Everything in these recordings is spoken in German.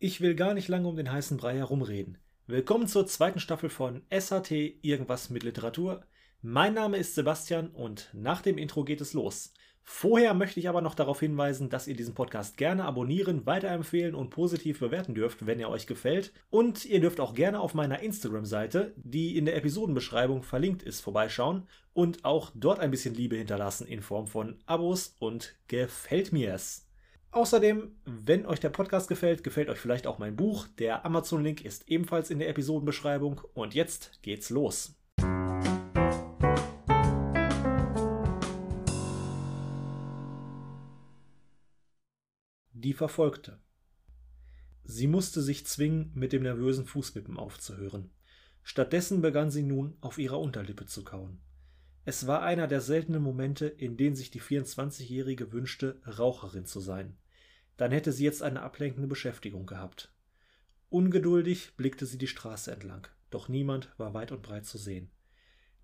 Ich will gar nicht lange um den heißen Brei herumreden. Willkommen zur zweiten Staffel von SAT Irgendwas mit Literatur. Mein Name ist Sebastian und nach dem Intro geht es los. Vorher möchte ich aber noch darauf hinweisen, dass ihr diesen Podcast gerne abonnieren, weiterempfehlen und positiv bewerten dürft, wenn er euch gefällt. Und ihr dürft auch gerne auf meiner Instagram-Seite, die in der Episodenbeschreibung verlinkt ist, vorbeischauen und auch dort ein bisschen Liebe hinterlassen in Form von Abos und gefällt mir's. Außerdem, wenn euch der Podcast gefällt, gefällt euch vielleicht auch mein Buch. Der Amazon-Link ist ebenfalls in der Episodenbeschreibung. Und jetzt geht's los. Die Verfolgte. Sie musste sich zwingen, mit dem nervösen Fußwippen aufzuhören. Stattdessen begann sie nun, auf ihrer Unterlippe zu kauen. Es war einer der seltenen Momente, in denen sich die 24-Jährige wünschte, Raucherin zu sein. Dann hätte sie jetzt eine ablenkende Beschäftigung gehabt. Ungeduldig blickte sie die Straße entlang, doch niemand war weit und breit zu sehen.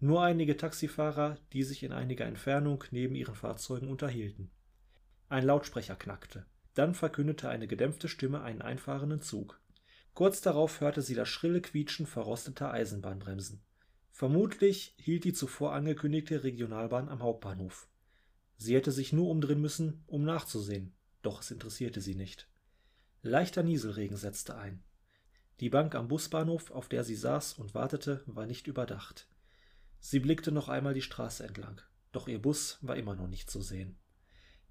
Nur einige Taxifahrer, die sich in einiger Entfernung neben ihren Fahrzeugen unterhielten. Ein Lautsprecher knackte. Dann verkündete eine gedämpfte Stimme einen einfahrenden Zug. Kurz darauf hörte sie das schrille Quietschen verrosteter Eisenbahnbremsen. Vermutlich hielt die zuvor angekündigte Regionalbahn am Hauptbahnhof. Sie hätte sich nur umdrehen müssen, um nachzusehen, doch es interessierte sie nicht. Leichter Nieselregen setzte ein. Die Bank am Busbahnhof, auf der sie saß und wartete, war nicht überdacht. Sie blickte noch einmal die Straße entlang, doch ihr Bus war immer noch nicht zu sehen.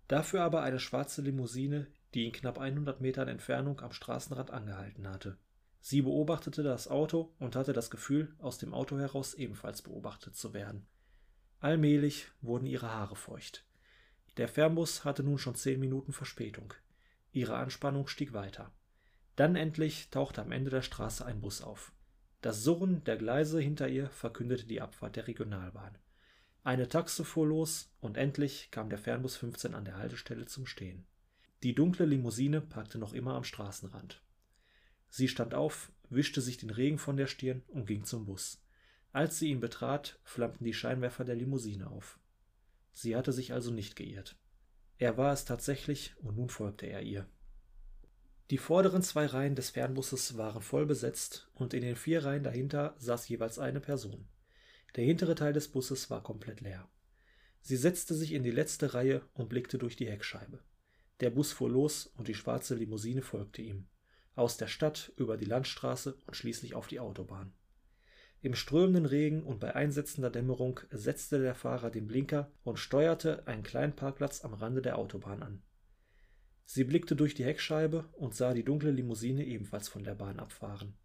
Dafür aber eine schwarze Limousine, die in knapp 100 Metern Entfernung am Straßenrand angehalten hatte. Sie beobachtete das Auto und hatte das Gefühl, aus dem Auto heraus ebenfalls beobachtet zu werden. Allmählich wurden ihre Haare feucht. Der Fernbus hatte nun schon zehn Minuten Verspätung. Ihre Anspannung stieg weiter. Dann endlich tauchte am Ende der Straße ein Bus auf. Das Surren der Gleise hinter ihr verkündete die Abfahrt der Regionalbahn. Eine Taxe fuhr los und endlich kam der Fernbus 15 an der Haltestelle zum Stehen. Die dunkle Limousine parkte noch immer am Straßenrand. Sie stand auf, wischte sich den Regen von der Stirn und ging zum Bus. Als sie ihn betrat, flammten die Scheinwerfer der Limousine auf. Sie hatte sich also nicht geirrt. Er war es tatsächlich und nun folgte er ihr. Die vorderen zwei Reihen des Fernbusses waren voll besetzt und in den vier Reihen dahinter saß jeweils eine Person. Der hintere Teil des Busses war komplett leer. Sie setzte sich in die letzte Reihe und blickte durch die Heckscheibe. Der Bus fuhr los und die schwarze Limousine folgte ihm aus der Stadt über die Landstraße und schließlich auf die Autobahn. Im strömenden Regen und bei einsetzender Dämmerung setzte der Fahrer den Blinker und steuerte einen kleinen Parkplatz am Rande der Autobahn an. Sie blickte durch die Heckscheibe und sah die dunkle Limousine ebenfalls von der Bahn abfahren.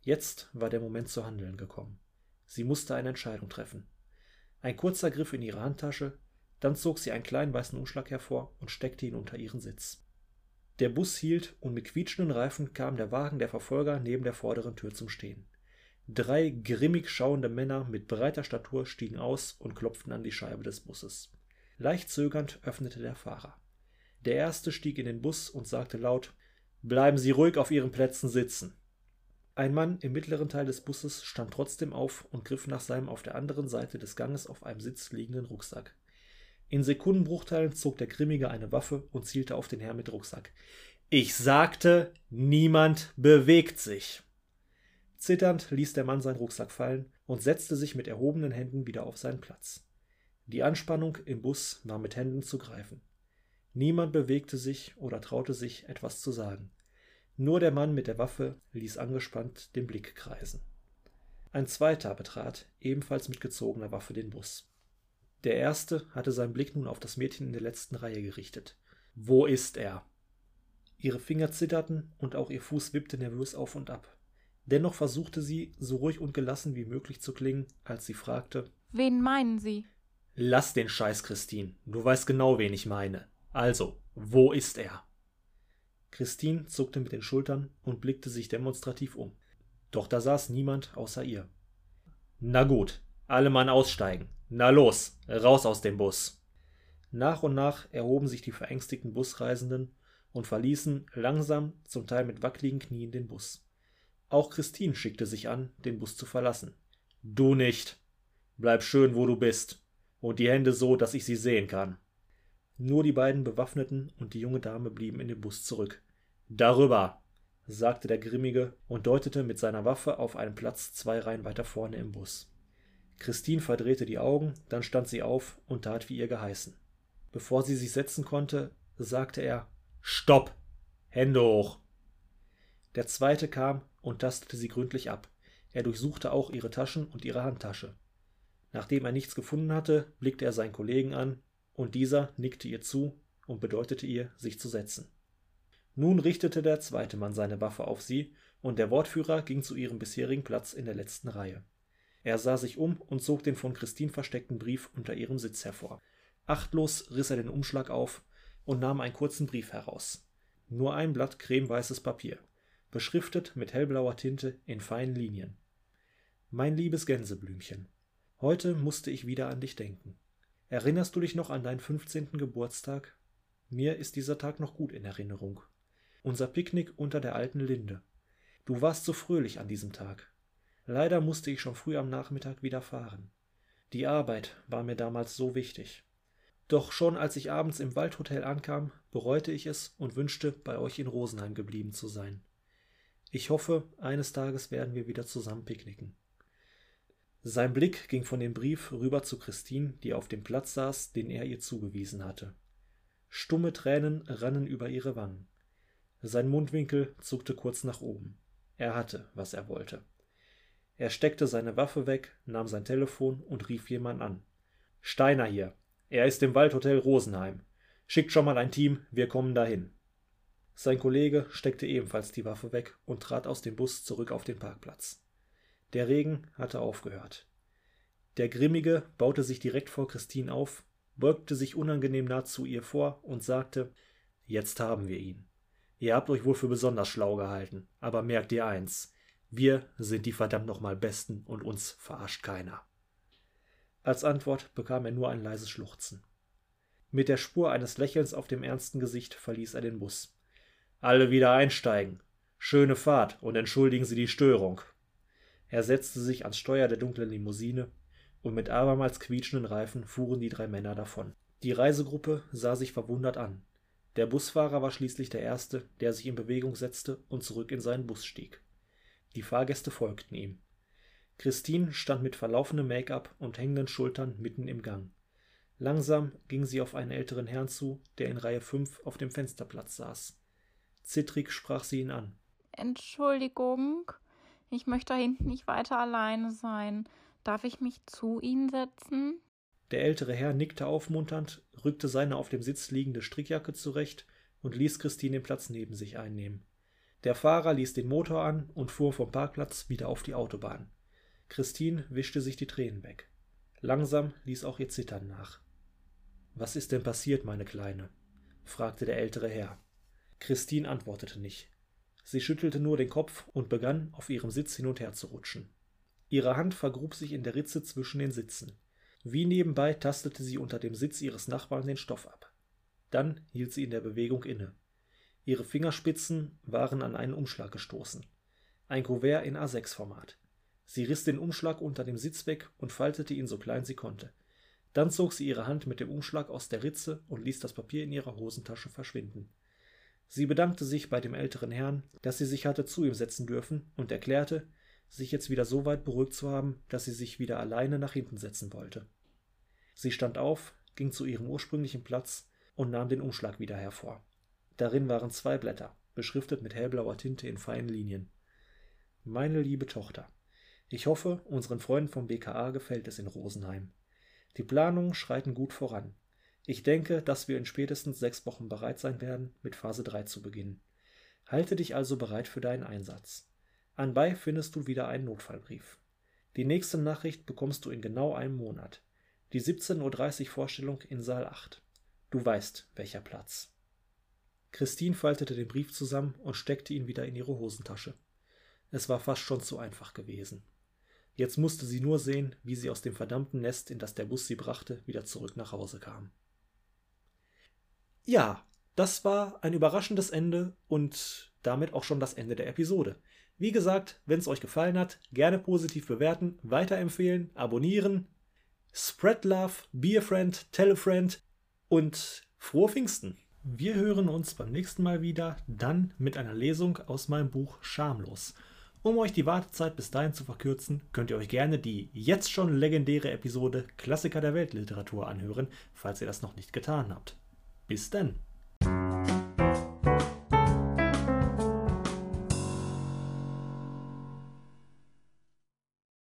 Jetzt war der Moment zu handeln gekommen. Sie musste eine Entscheidung treffen. Ein kurzer Griff in ihre Handtasche, dann zog sie einen kleinen weißen Umschlag hervor und steckte ihn unter ihren Sitz. Der Bus hielt und mit quietschenden Reifen kam der Wagen der Verfolger neben der vorderen Tür zum Stehen. Drei grimmig schauende Männer mit breiter Statur stiegen aus und klopften an die Scheibe des Busses. Leicht zögernd öffnete der Fahrer. Der erste stieg in den Bus und sagte laut Bleiben Sie ruhig auf Ihren Plätzen sitzen. Ein Mann im mittleren Teil des Busses stand trotzdem auf und griff nach seinem auf der anderen Seite des Ganges auf einem Sitz liegenden Rucksack. In Sekundenbruchteilen zog der Grimmige eine Waffe und zielte auf den Herrn mit Rucksack. Ich sagte, niemand bewegt sich. Zitternd ließ der Mann seinen Rucksack fallen und setzte sich mit erhobenen Händen wieder auf seinen Platz. Die Anspannung im Bus war mit Händen zu greifen. Niemand bewegte sich oder traute sich, etwas zu sagen. Nur der Mann mit der Waffe ließ angespannt den Blick kreisen. Ein zweiter betrat, ebenfalls mit gezogener Waffe, den Bus. Der erste hatte seinen Blick nun auf das Mädchen in der letzten Reihe gerichtet. Wo ist er? Ihre Finger zitterten und auch ihr Fuß wippte nervös auf und ab. Dennoch versuchte sie, so ruhig und gelassen wie möglich zu klingen, als sie fragte: Wen meinen Sie? Lass den Scheiß, Christine. Du weißt genau, wen ich meine. Also, wo ist er? Christine zuckte mit den Schultern und blickte sich demonstrativ um. Doch da saß niemand außer ihr. Na gut, alle Mann aussteigen. Na los, raus aus dem Bus. Nach und nach erhoben sich die verängstigten Busreisenden und verließen langsam, zum Teil mit wackeligen Knien, den Bus. Auch Christine schickte sich an, den Bus zu verlassen. Du nicht. Bleib schön, wo du bist. Und die Hände so, dass ich sie sehen kann. Nur die beiden Bewaffneten und die junge Dame blieben in dem Bus zurück. Darüber. sagte der Grimmige und deutete mit seiner Waffe auf einen Platz zwei Reihen weiter vorne im Bus. Christine verdrehte die Augen, dann stand sie auf und tat wie ihr geheißen. Bevor sie sich setzen konnte, sagte er Stopp. Hände hoch. Der zweite kam und tastete sie gründlich ab. Er durchsuchte auch ihre Taschen und ihre Handtasche. Nachdem er nichts gefunden hatte, blickte er seinen Kollegen an, und dieser nickte ihr zu und bedeutete ihr, sich zu setzen. Nun richtete der zweite Mann seine Waffe auf sie, und der Wortführer ging zu ihrem bisherigen Platz in der letzten Reihe. Er sah sich um und zog den von Christine versteckten Brief unter ihrem Sitz hervor. Achtlos riss er den Umschlag auf und nahm einen kurzen Brief heraus. Nur ein Blatt cremeweißes Papier, beschriftet mit hellblauer Tinte in feinen Linien. Mein liebes Gänseblümchen, heute musste ich wieder an dich denken. Erinnerst du dich noch an deinen 15. Geburtstag? Mir ist dieser Tag noch gut in Erinnerung. Unser Picknick unter der alten Linde. Du warst so fröhlich an diesem Tag. Leider musste ich schon früh am Nachmittag wieder fahren. Die Arbeit war mir damals so wichtig. Doch schon als ich abends im Waldhotel ankam, bereute ich es und wünschte, bei euch in Rosenheim geblieben zu sein. Ich hoffe, eines Tages werden wir wieder zusammen picknicken. Sein Blick ging von dem Brief rüber zu Christine, die auf dem Platz saß, den er ihr zugewiesen hatte. Stumme Tränen rannen über ihre Wangen. Sein Mundwinkel zuckte kurz nach oben. Er hatte, was er wollte. Er steckte seine Waffe weg, nahm sein Telefon und rief jemand an. Steiner hier. Er ist im Waldhotel Rosenheim. Schickt schon mal ein Team, wir kommen dahin. Sein Kollege steckte ebenfalls die Waffe weg und trat aus dem Bus zurück auf den Parkplatz. Der Regen hatte aufgehört. Der Grimmige baute sich direkt vor Christine auf, beugte sich unangenehm nah zu ihr vor und sagte Jetzt haben wir ihn. Ihr habt euch wohl für besonders schlau gehalten, aber merkt ihr eins, wir sind die verdammt nochmal Besten und uns verarscht keiner. Als Antwort bekam er nur ein leises Schluchzen. Mit der Spur eines Lächelns auf dem ernsten Gesicht verließ er den Bus. Alle wieder einsteigen. Schöne Fahrt und entschuldigen Sie die Störung. Er setzte sich ans Steuer der dunklen Limousine, und mit abermals quietschenden Reifen fuhren die drei Männer davon. Die Reisegruppe sah sich verwundert an. Der Busfahrer war schließlich der Erste, der sich in Bewegung setzte und zurück in seinen Bus stieg. Die Fahrgäste folgten ihm. Christine stand mit verlaufenem Make-up und hängenden Schultern mitten im Gang. Langsam ging sie auf einen älteren Herrn zu, der in Reihe 5 auf dem Fensterplatz saß. Zittrig sprach sie ihn an. Entschuldigung, ich möchte da hinten nicht weiter alleine sein. Darf ich mich zu Ihnen setzen? Der ältere Herr nickte aufmunternd, rückte seine auf dem Sitz liegende Strickjacke zurecht und ließ Christine den Platz neben sich einnehmen. Der Fahrer ließ den Motor an und fuhr vom Parkplatz wieder auf die Autobahn. Christine wischte sich die Tränen weg. Langsam ließ auch ihr Zittern nach. Was ist denn passiert, meine Kleine? fragte der ältere Herr. Christine antwortete nicht. Sie schüttelte nur den Kopf und begann, auf ihrem Sitz hin und her zu rutschen. Ihre Hand vergrub sich in der Ritze zwischen den Sitzen. Wie nebenbei tastete sie unter dem Sitz ihres Nachbarn den Stoff ab. Dann hielt sie in der Bewegung inne. Ihre Fingerspitzen waren an einen Umschlag gestoßen. Ein Kuvert in A6-Format. Sie riss den Umschlag unter dem Sitz weg und faltete ihn so klein sie konnte. Dann zog sie ihre Hand mit dem Umschlag aus der Ritze und ließ das Papier in ihrer Hosentasche verschwinden. Sie bedankte sich bei dem älteren Herrn, dass sie sich hatte zu ihm setzen dürfen, und erklärte, sich jetzt wieder so weit beruhigt zu haben, dass sie sich wieder alleine nach hinten setzen wollte. Sie stand auf, ging zu ihrem ursprünglichen Platz und nahm den Umschlag wieder hervor. Darin waren zwei Blätter, beschriftet mit hellblauer Tinte in feinen Linien. Meine liebe Tochter, ich hoffe, unseren Freunden vom BKA gefällt es in Rosenheim. Die Planungen schreiten gut voran. Ich denke, dass wir in spätestens sechs Wochen bereit sein werden, mit Phase 3 zu beginnen. Halte dich also bereit für deinen Einsatz. Anbei findest du wieder einen Notfallbrief. Die nächste Nachricht bekommst du in genau einem Monat. Die 17.30 Uhr Vorstellung in Saal 8. Du weißt, welcher Platz. Christine faltete den Brief zusammen und steckte ihn wieder in ihre Hosentasche. Es war fast schon zu einfach gewesen. Jetzt musste sie nur sehen, wie sie aus dem verdammten Nest, in das der Bus sie brachte, wieder zurück nach Hause kam. Ja, das war ein überraschendes Ende und damit auch schon das Ende der Episode. Wie gesagt, wenn es euch gefallen hat, gerne positiv bewerten, weiterempfehlen, abonnieren. Spread Love, Be a Friend, Tell a Friend und frohe Pfingsten! Wir hören uns beim nächsten Mal wieder, dann mit einer Lesung aus meinem Buch Schamlos. Um euch die Wartezeit bis dahin zu verkürzen, könnt ihr euch gerne die jetzt schon legendäre Episode Klassiker der Weltliteratur anhören, falls ihr das noch nicht getan habt. Bis dann!